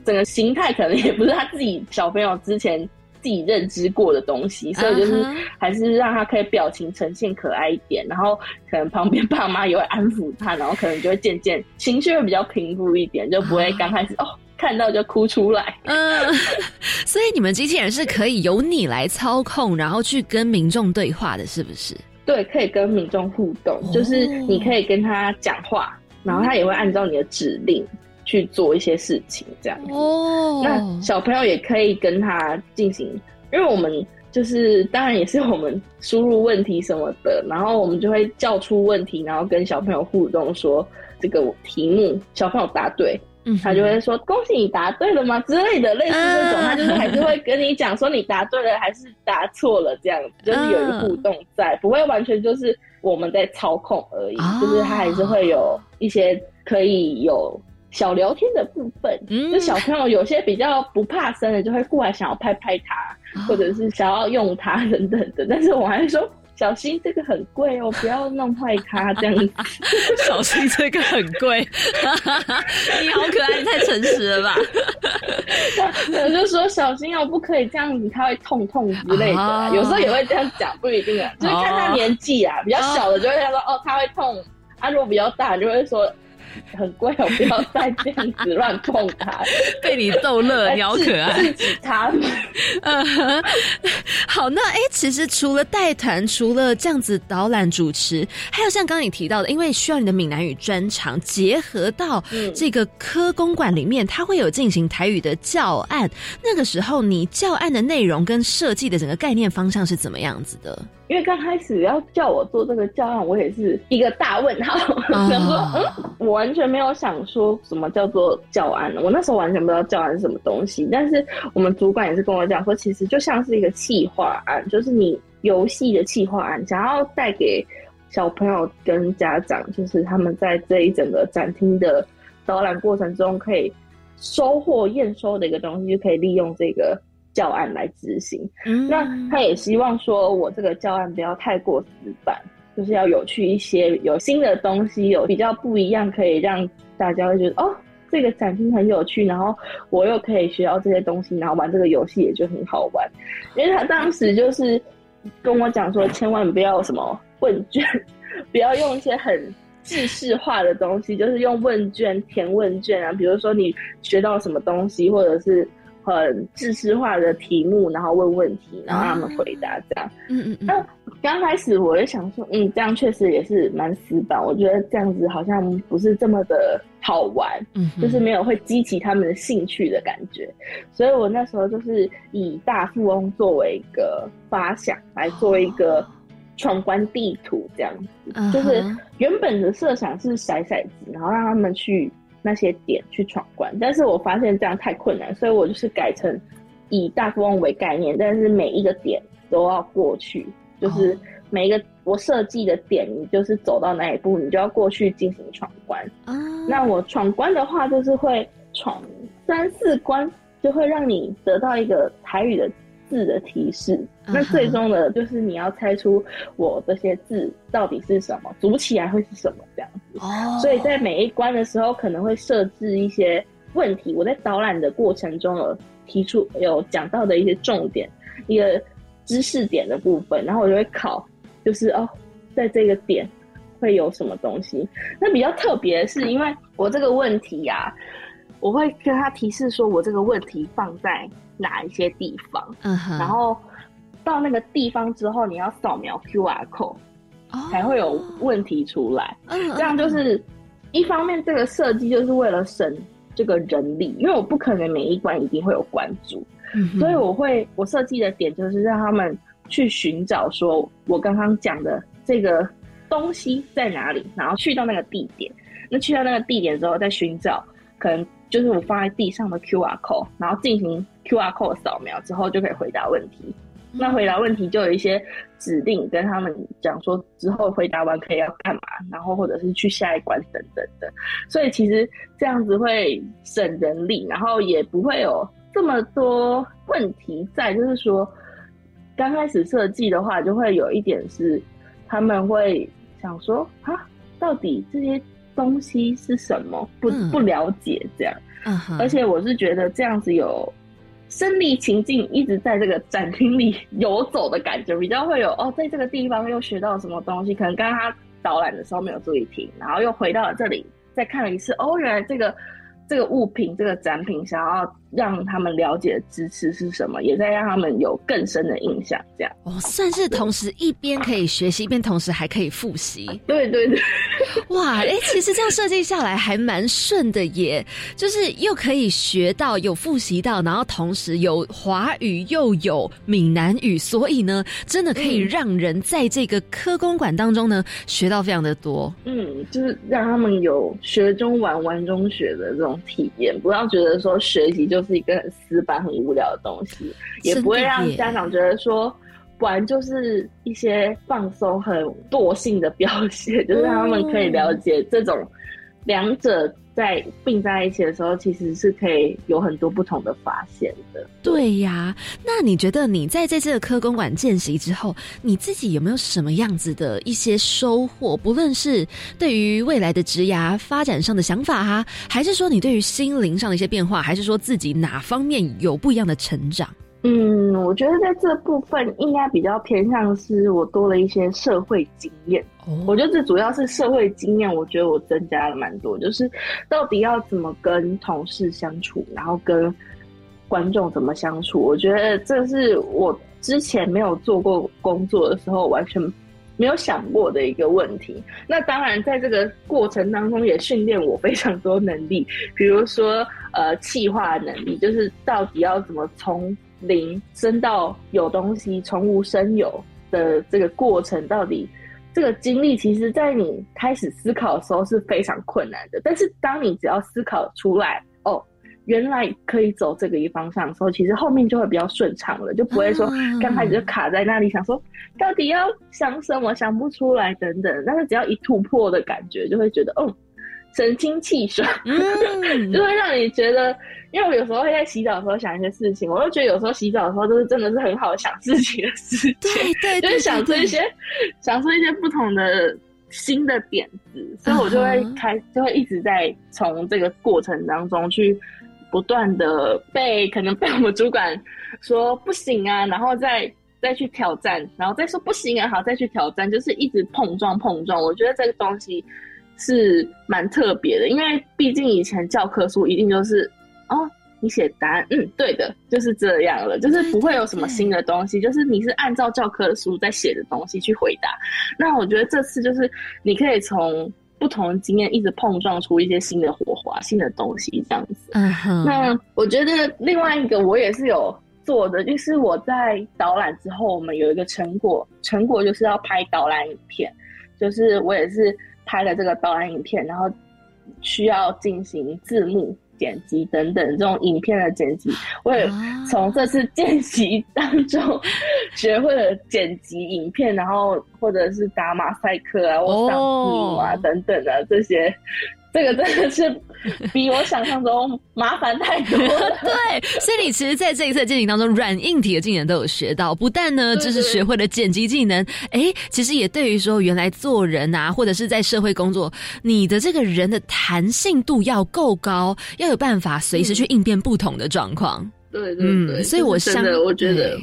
整个形态可能也不是他自己小朋友之前自己认知过的东西，所以就是还是让他可以表情呈现可爱一点，然后可能旁边爸妈也会安抚他，然后可能就会渐渐情绪会比较平复一点，就不会刚开始哦看到就哭出来。嗯，所以你们机器人是可以由你来操控，然后去跟民众对话的，是不是？对，可以跟民众互动，就是你可以跟他讲话。然后他也会按照你的指令去做一些事情，这样子。哦。那小朋友也可以跟他进行，因为我们就是当然也是我们输入问题什么的，然后我们就会叫出问题，然后跟小朋友互动，说这个题目小朋友答对，嗯，他就会说恭喜你答对了吗之类的，类似这种，他就是还是会跟你讲说你答对了还是答错了这样子，就是有一个互动在，不会完全就是我们在操控而已，就是他还是会有。一些可以有小聊天的部分，就小朋友有些比较不怕生的，就会过来想要拍拍他，或者是想要用它 等等的。但是我还是说小心这个很贵哦，不要弄坏它这样子。小心这个很贵，你好可爱，你太诚实了吧？我就说小心哦，不可以这样子，它会痛痛之类的。有时候也会这样讲，不一定啊，就是看他年纪啊，比较小的就会说哦，他会痛。他如果比较大，就会说很贵，我不要再这样子乱碰它。被你逗乐，你好可爱。自己他嗯，好，那哎，其实除了带团，除了这样子导览主持，还有像刚刚你提到的，因为需要你的闽南语专长结合到这个科公馆里面，它会有进行台语的教案。那个时候，你教案的内容跟设计的整个概念方向是怎么样子的？因为刚开始要叫我做这个教案，我也是一个大问号，想说，嗯，我完全全没有想说什么叫做教案我那时候完全不知道教案是什么东西。但是我们主管也是跟我讲说，其实就像是一个企划案，就是你游戏的企划案，想要带给小朋友跟家长，就是他们在这一整个展厅的导览过程中，可以收获验收的一个东西，就可以利用这个。教案来执行，那他也希望说，我这个教案不要太过死板，就是要有趣一些，有新的东西，有比较不一样，可以让大家会觉得哦，这个展厅很有趣，然后我又可以学到这些东西，然后玩这个游戏也就很好玩。因为他当时就是跟我讲说，千万不要什么问卷，不要用一些很知识化的东西，就是用问卷填问卷啊，比如说你学到什么东西，或者是。很知识化的题目，然后问问题，然后让他们回答，这样。嗯嗯嗯。那刚开始我就想说，嗯，这样确实也是蛮死板。我觉得这样子好像不是这么的好玩，嗯，就是没有会激起他们的兴趣的感觉。所以我那时候就是以大富翁作为一个发想，来做一个闯关地图，这样子。就是原本的设想是骰骰子，然后让他们去。那些点去闯关，但是我发现这样太困难，所以我就是改成以大富翁为概念，但是每一个点都要过去，就是每一个我设计的点，你就是走到哪一步，你就要过去进行闯关。啊那我闯关的话，就是会闯三四关，就会让你得到一个台语的。字的提示，那最终的就是你要猜出我这些字到底是什么，组起来会是什么这样子。哦，所以在每一关的时候，可能会设置一些问题。我在导览的过程中有提出有讲到的一些重点，一个知识点的部分，然后我就会考，就是哦，在这个点会有什么东西。那比较特别的是，因为我这个问题呀，我会跟他提示说我这个问题放在。哪一些地方？嗯哼，然后到那个地方之后，你要扫描 Q R code，才会有问题出来。嗯，这样就是一方面，这个设计就是为了省这个人力，因为我不可能每一关一定会有关注，所以我会我设计的点就是让他们去寻找，说我刚刚讲的这个东西在哪里，然后去到那个地点。那去到那个地点之后，再寻找可能。就是我放在地上的 Q R code，然后进行 Q R code 扫描之后，就可以回答问题。那回答问题就有一些指令跟他们讲说，之后回答完可以要干嘛，然后或者是去下一关等等的。所以其实这样子会省人力，然后也不会有这么多问题在。就是说，刚开始设计的话，就会有一点是他们会想说啊，到底这些。东西是什么？不不了解这样，而且我是觉得这样子有身临情境，一直在这个展厅里游走的感觉，比较会有哦，在这个地方又学到什么东西，可能刚刚他导览的时候没有注意听，然后又回到了这里再看了一次，哦，原来这个。这个物品、这个展品，想要让他们了解支持是什么，也在让他们有更深的印象。这样哦，算是同时一边可以学习，一边同时还可以复习。对对对，哇，哎，其实这样设计下来还蛮顺的耶，就是又可以学到、有复习到，然后同时有华语又有闽南语，所以呢，真的可以让人在这个科公馆当中呢学到非常的多。嗯，就是让他们有学中玩、玩中学的这种。体验不要觉得说学习就是一个很死板、很无聊的东西，也不会让家长觉得说玩就是一些放松、很惰性的表现，就是让他们可以了解这种两者。在并在一起的时候，其实是可以有很多不同的发现的。对呀，那你觉得你在这次的科公馆见习之后，你自己有没有什么样子的一些收获？不论是对于未来的职涯发展上的想法哈，还是说你对于心灵上的一些变化，还是说自己哪方面有不一样的成长？嗯，我觉得在这部分应该比较偏向是我多了一些社会经验。我觉得这主要是社会经验，我觉得我增加了蛮多。就是到底要怎么跟同事相处，然后跟观众怎么相处。我觉得这是我之前没有做过工作的时候完全没有想过的一个问题。那当然，在这个过程当中也训练我非常多能力，比如说呃，气化能力，就是到底要怎么从零升到有东西，从无生有的这个过程，到底这个经历，其实在你开始思考的时候是非常困难的。但是当你只要思考出来，哦，原来可以走这个一方向的时候，其实后面就会比较顺畅了，就不会说刚开始就卡在那里，想说到底要想什么想不出来等等。但是只要一突破的感觉，就会觉得，嗯。神清气爽，就会让你觉得，因为我有时候会在洗澡的时候想一些事情，我就觉得有时候洗澡的时候都是真的是很好想自己的事情，对 对，就是想出一些想出一些不同的新的点子，所以我就会开，就会一直在从这个过程当中去不断的被可能被我们主管说不行啊，然后再再去挑战，然后再说不行啊，好再去挑战，就是一直碰撞碰撞。我觉得这个东西。是蛮特别的，因为毕竟以前教科书一定就是哦，你写答案，嗯，对的，就是这样了，就是不会有什么新的东西，就是你是按照教科书在写的东西去回答。那我觉得这次就是你可以从不同的经验一直碰撞出一些新的火花、新的东西这样子。嗯哼。那我觉得另外一个我也是有做的，就是我在导览之后，我们有一个成果，成果就是要拍导览影片，就是我也是。拍了这个导览影片，然后需要进行字幕剪辑等等这种影片的剪辑，我也从这次见习当中学会了剪辑影片，然后或者是打马赛克啊，或上啊等等的这些。这个真的是比我想象中麻烦太多了。对，所以你其实在这一次的进行当中，软硬体的技能都有学到，不但呢就是学会了剪辑技能，哎，其实也对于说原来做人啊，或者是在社会工作，你的这个人的弹性度要够高，要有办法随时去应变不同的状况。对对对，所以我真的我觉得。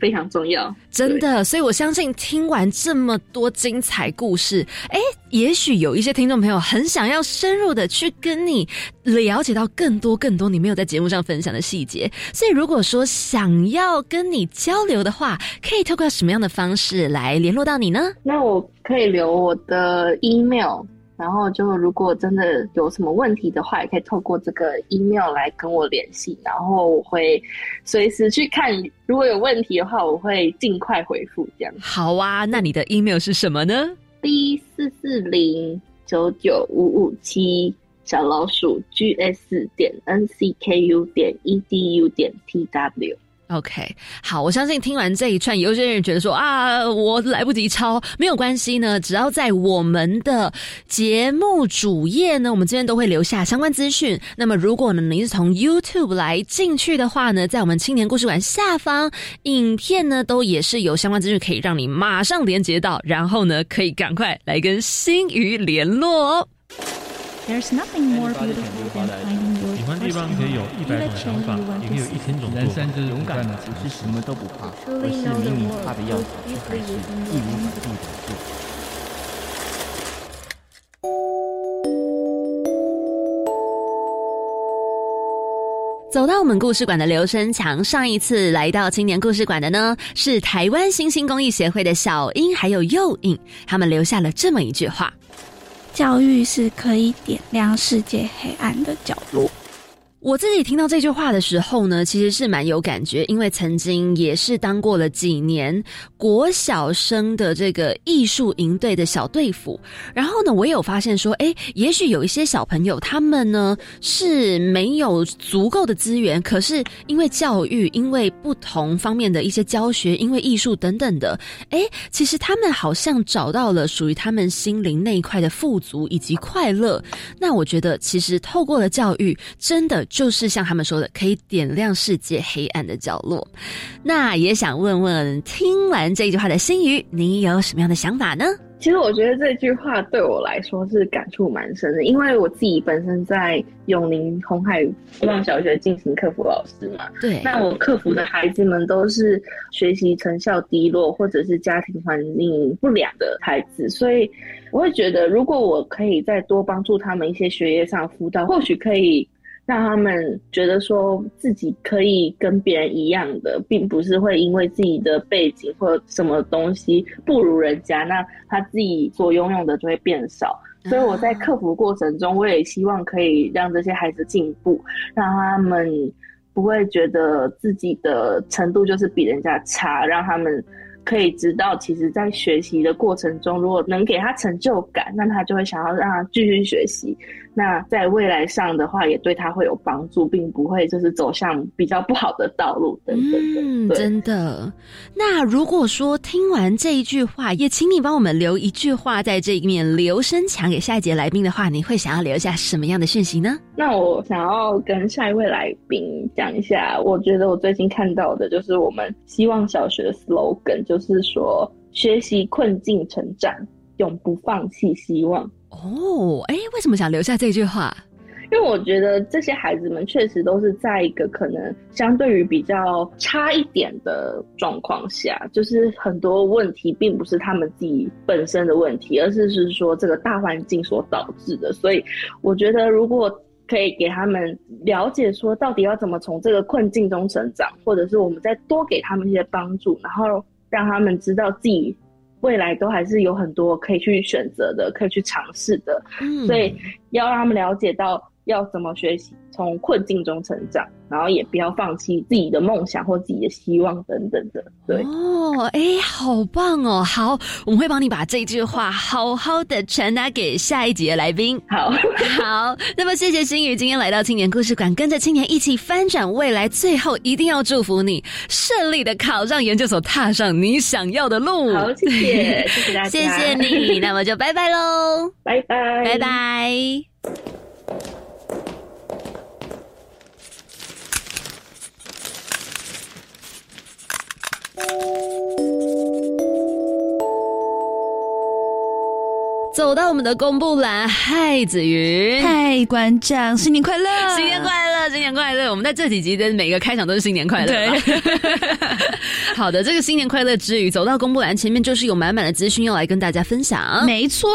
非常重要，真的，所以我相信听完这么多精彩故事，哎，也许有一些听众朋友很想要深入的去跟你了解到更多更多你没有在节目上分享的细节。所以如果说想要跟你交流的话，可以透过什么样的方式来联络到你呢？那我可以留我的 email。然后就如果真的有什么问题的话，也可以透过这个 email 来跟我联系，然后我会随时去看。如果有问题的话，我会尽快回复。这样好啊，那你的 email 是什么呢？b 四四零九九五五七小老鼠 gs 点 n c k u 点 edu 点 tw。OK，好，我相信听完这一串，有些人觉得说啊，我来不及抄，没有关系呢，只要在我们的节目主页呢，我们这边都会留下相关资讯。那么，如果呢您是从 YouTube 来进去的话呢，在我们青年故事馆下方影片呢，都也是有相关资讯可以让你马上连接到，然后呢，可以赶快来跟新鱼联络哦。There's nothing more beautiful than 地方可以有一百种想法，也可以有一千种人生就是勇敢的，不是什么都不怕，而是明明怕的要死，还是义无反顾的做。走到我们故事馆的刘生强，上一次来到青年故事馆的呢，是台湾新兴公益协会的小英还有幼影，他们留下了这么一句话。教育是可以点亮世界黑暗的角落。我自己听到这句话的时候呢，其实是蛮有感觉，因为曾经也是当过了几年国小生的这个艺术营队的小队辅。然后呢，我也有发现说，哎，也许有一些小朋友他们呢是没有足够的资源，可是因为教育，因为不同方面的一些教学，因为艺术等等的，哎，其实他们好像找到了属于他们心灵那一块的富足以及快乐。那我觉得，其实透过了教育，真的。就是像他们说的，可以点亮世界黑暗的角落。那也想问问，听完这句话的心语，你有什么样的想法呢？其实我觉得这句话对我来说是感触蛮深的，因为我自己本身在永宁红海希望小学进行客服老师嘛。对。那我客服的孩子们都是学习成效低落，或者是家庭环境不良的孩子，所以我会觉得，如果我可以再多帮助他们一些学业上辅导，或许可以。让他们觉得说自己可以跟别人一样的，并不是会因为自己的背景或什么东西不如人家，那他自己所拥有的就会变少。所以我在克服过程中，我也希望可以让这些孩子进步，让他们不会觉得自己的程度就是比人家差，让他们。可以知道，其实，在学习的过程中，如果能给他成就感，那他就会想要让他继续学习。那在未来上的话，也对他会有帮助，并不会就是走向比较不好的道路等等的。嗯，真的。那如果说听完这一句话，也请你帮我们留一句话在这一面留声墙给下一节来宾的话，你会想要留下什么样的讯息呢？那我想要跟下一位来宾讲一下，我觉得我最近看到的就是我们希望小学的 slogan，就是说学习困境成长，永不放弃希望。哦，哎，为什么想留下这句话？因为我觉得这些孩子们确实都是在一个可能相对于比较差一点的状况下，就是很多问题并不是他们自己本身的问题，而是是说这个大环境所导致的。所以我觉得，如果可以给他们了解说，到底要怎么从这个困境中成长，或者是我们再多给他们一些帮助，然后让他们知道自己。未来都还是有很多可以去选择的，可以去尝试的，所以要让他们了解到要怎么学习，从困境中成长。然后也不要放弃自己的梦想或自己的希望等等的，对哦，哎，好棒哦！好，我们会帮你把这句话好好的传达给下一集的来宾。好 好，那么谢谢心宇今天来到青年故事馆，跟着青年一起翻转未来。最后一定要祝福你顺利的考上研究所，踏上你想要的路。好，谢谢，谢谢大家，谢谢你。那么就拜拜喽，拜拜，拜拜。走到我们的公布栏，嗨子云，嗨馆长，新年快乐，新年快乐，新年快乐！我们在这几集的每个开场都是新年快乐。对，好的，这个新年快乐之余，走到公布栏前面就是有满满的资讯要来跟大家分享。没错，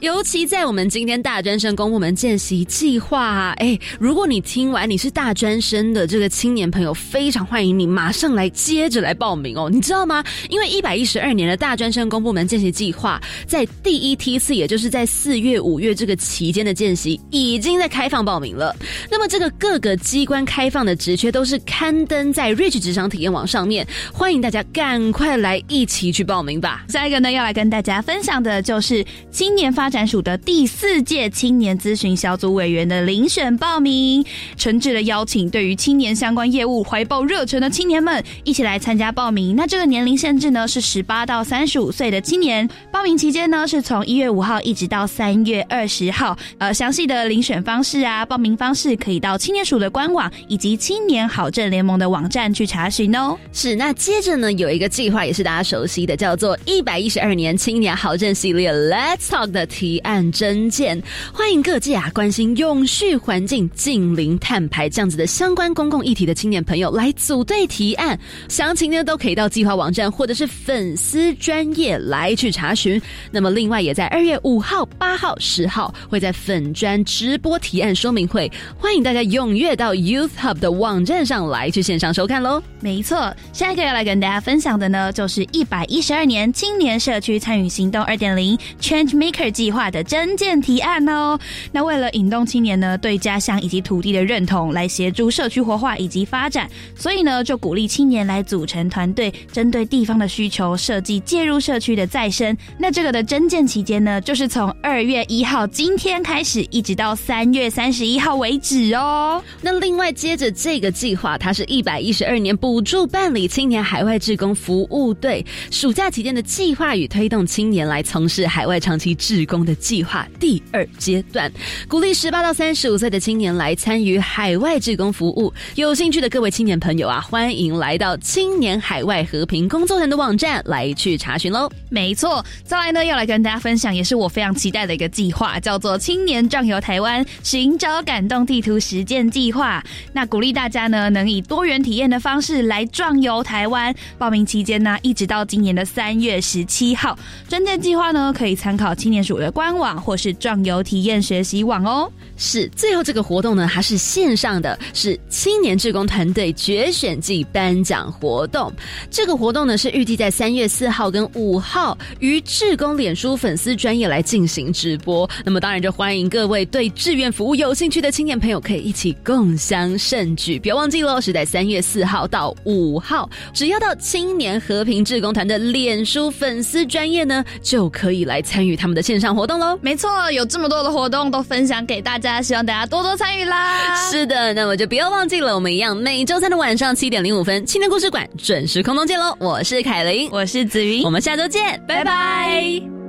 尤其在我们今天大专生公布门见习计划，哎，如果你听完你是大专生的这个青年朋友，非常欢迎你马上来接着来报名哦，你知道吗？因为一百一十二年的大专生公布门见习计划在第一梯次。也就是在四月、五月这个期间的见习，已经在开放报名了。那么，这个各个机关开放的职缺都是刊登在 Rich 职场体验网上面，欢迎大家赶快来一起去报名吧。下一个呢，要来跟大家分享的就是青年发展署的第四届青年咨询小组委员的遴选报名，诚挚的邀请对于青年相关业务怀抱热忱的青年们一起来参加报名。那这个年龄限制呢是十八到三十五岁的青年，报名期间呢是从一月五。号一直到三月二十号，呃，详细的遴选方式啊，报名方式可以到青年署的官网以及青年好政联盟的网站去查询哦。是，那接着呢，有一个计划也是大家熟悉的，叫做一百一十二年青年好政系列 Let's Talk 的提案征件，欢迎各界啊关心永续环境、近零碳排这样子的相关公共议题的青年朋友来组队提案，详情呢都可以到计划网站或者是粉丝专业来去查询。那么另外也在二月。五号、八号、十号会在粉砖直播提案说明会，欢迎大家踊跃到 Youth Hub 的网站上来去线上收看喽。没错，下一个要来给跟大家分享的呢，就是一百一十二年青年社区参与行动二点零 Change Maker 计划的征件提案哦。那为了引动青年呢对家乡以及土地的认同，来协助社区活化以及发展，所以呢就鼓励青年来组成团队，针对地方的需求设计介入社区的再生。那这个的征件期间呢就。就是从二月一号今天开始，一直到三月三十一号为止哦。那另外接着这个计划，它是一百一十二年补助办理青年海海外志工服务队暑假期间的计划与推动青年来从事海外长期志工的计划第二阶段，鼓励十八到三十五岁的青年来参与海外志工服务。有兴趣的各位青年朋友啊，欢迎来到青年海外和平工作团的网站来去查询喽。没错，再来呢要来跟大家分享也。是我非常期待的一个计划，叫做“青年壮游台湾，寻找感动地图实践计划”。那鼓励大家呢，能以多元体验的方式来壮游台湾。报名期间呢，一直到今年的三月十七号。专件计划呢，可以参考青年署的官网或是壮游体验学习网哦。是，最后这个活动呢，还是线上的，是青年志工团队决选季颁奖活动。这个活动呢，是预计在三月四号跟五号于志工脸书粉丝专业来进行直播。那么当然就欢迎各位对志愿服务有兴趣的青年朋友，可以一起共襄盛举。不要忘记喽，是在三月四号到五号，只要到青年和平志工团的脸书粉丝专业呢，就可以来参与他们的线上活动喽。没错，有这么多的活动都分享给大家。希望大家多多参与啦！是的，那么就不要忘记了，我们一样每周三的晚上七点零五分，青年故事馆准时空中见喽！我是凯琳，我是子云，我们下周见，拜拜。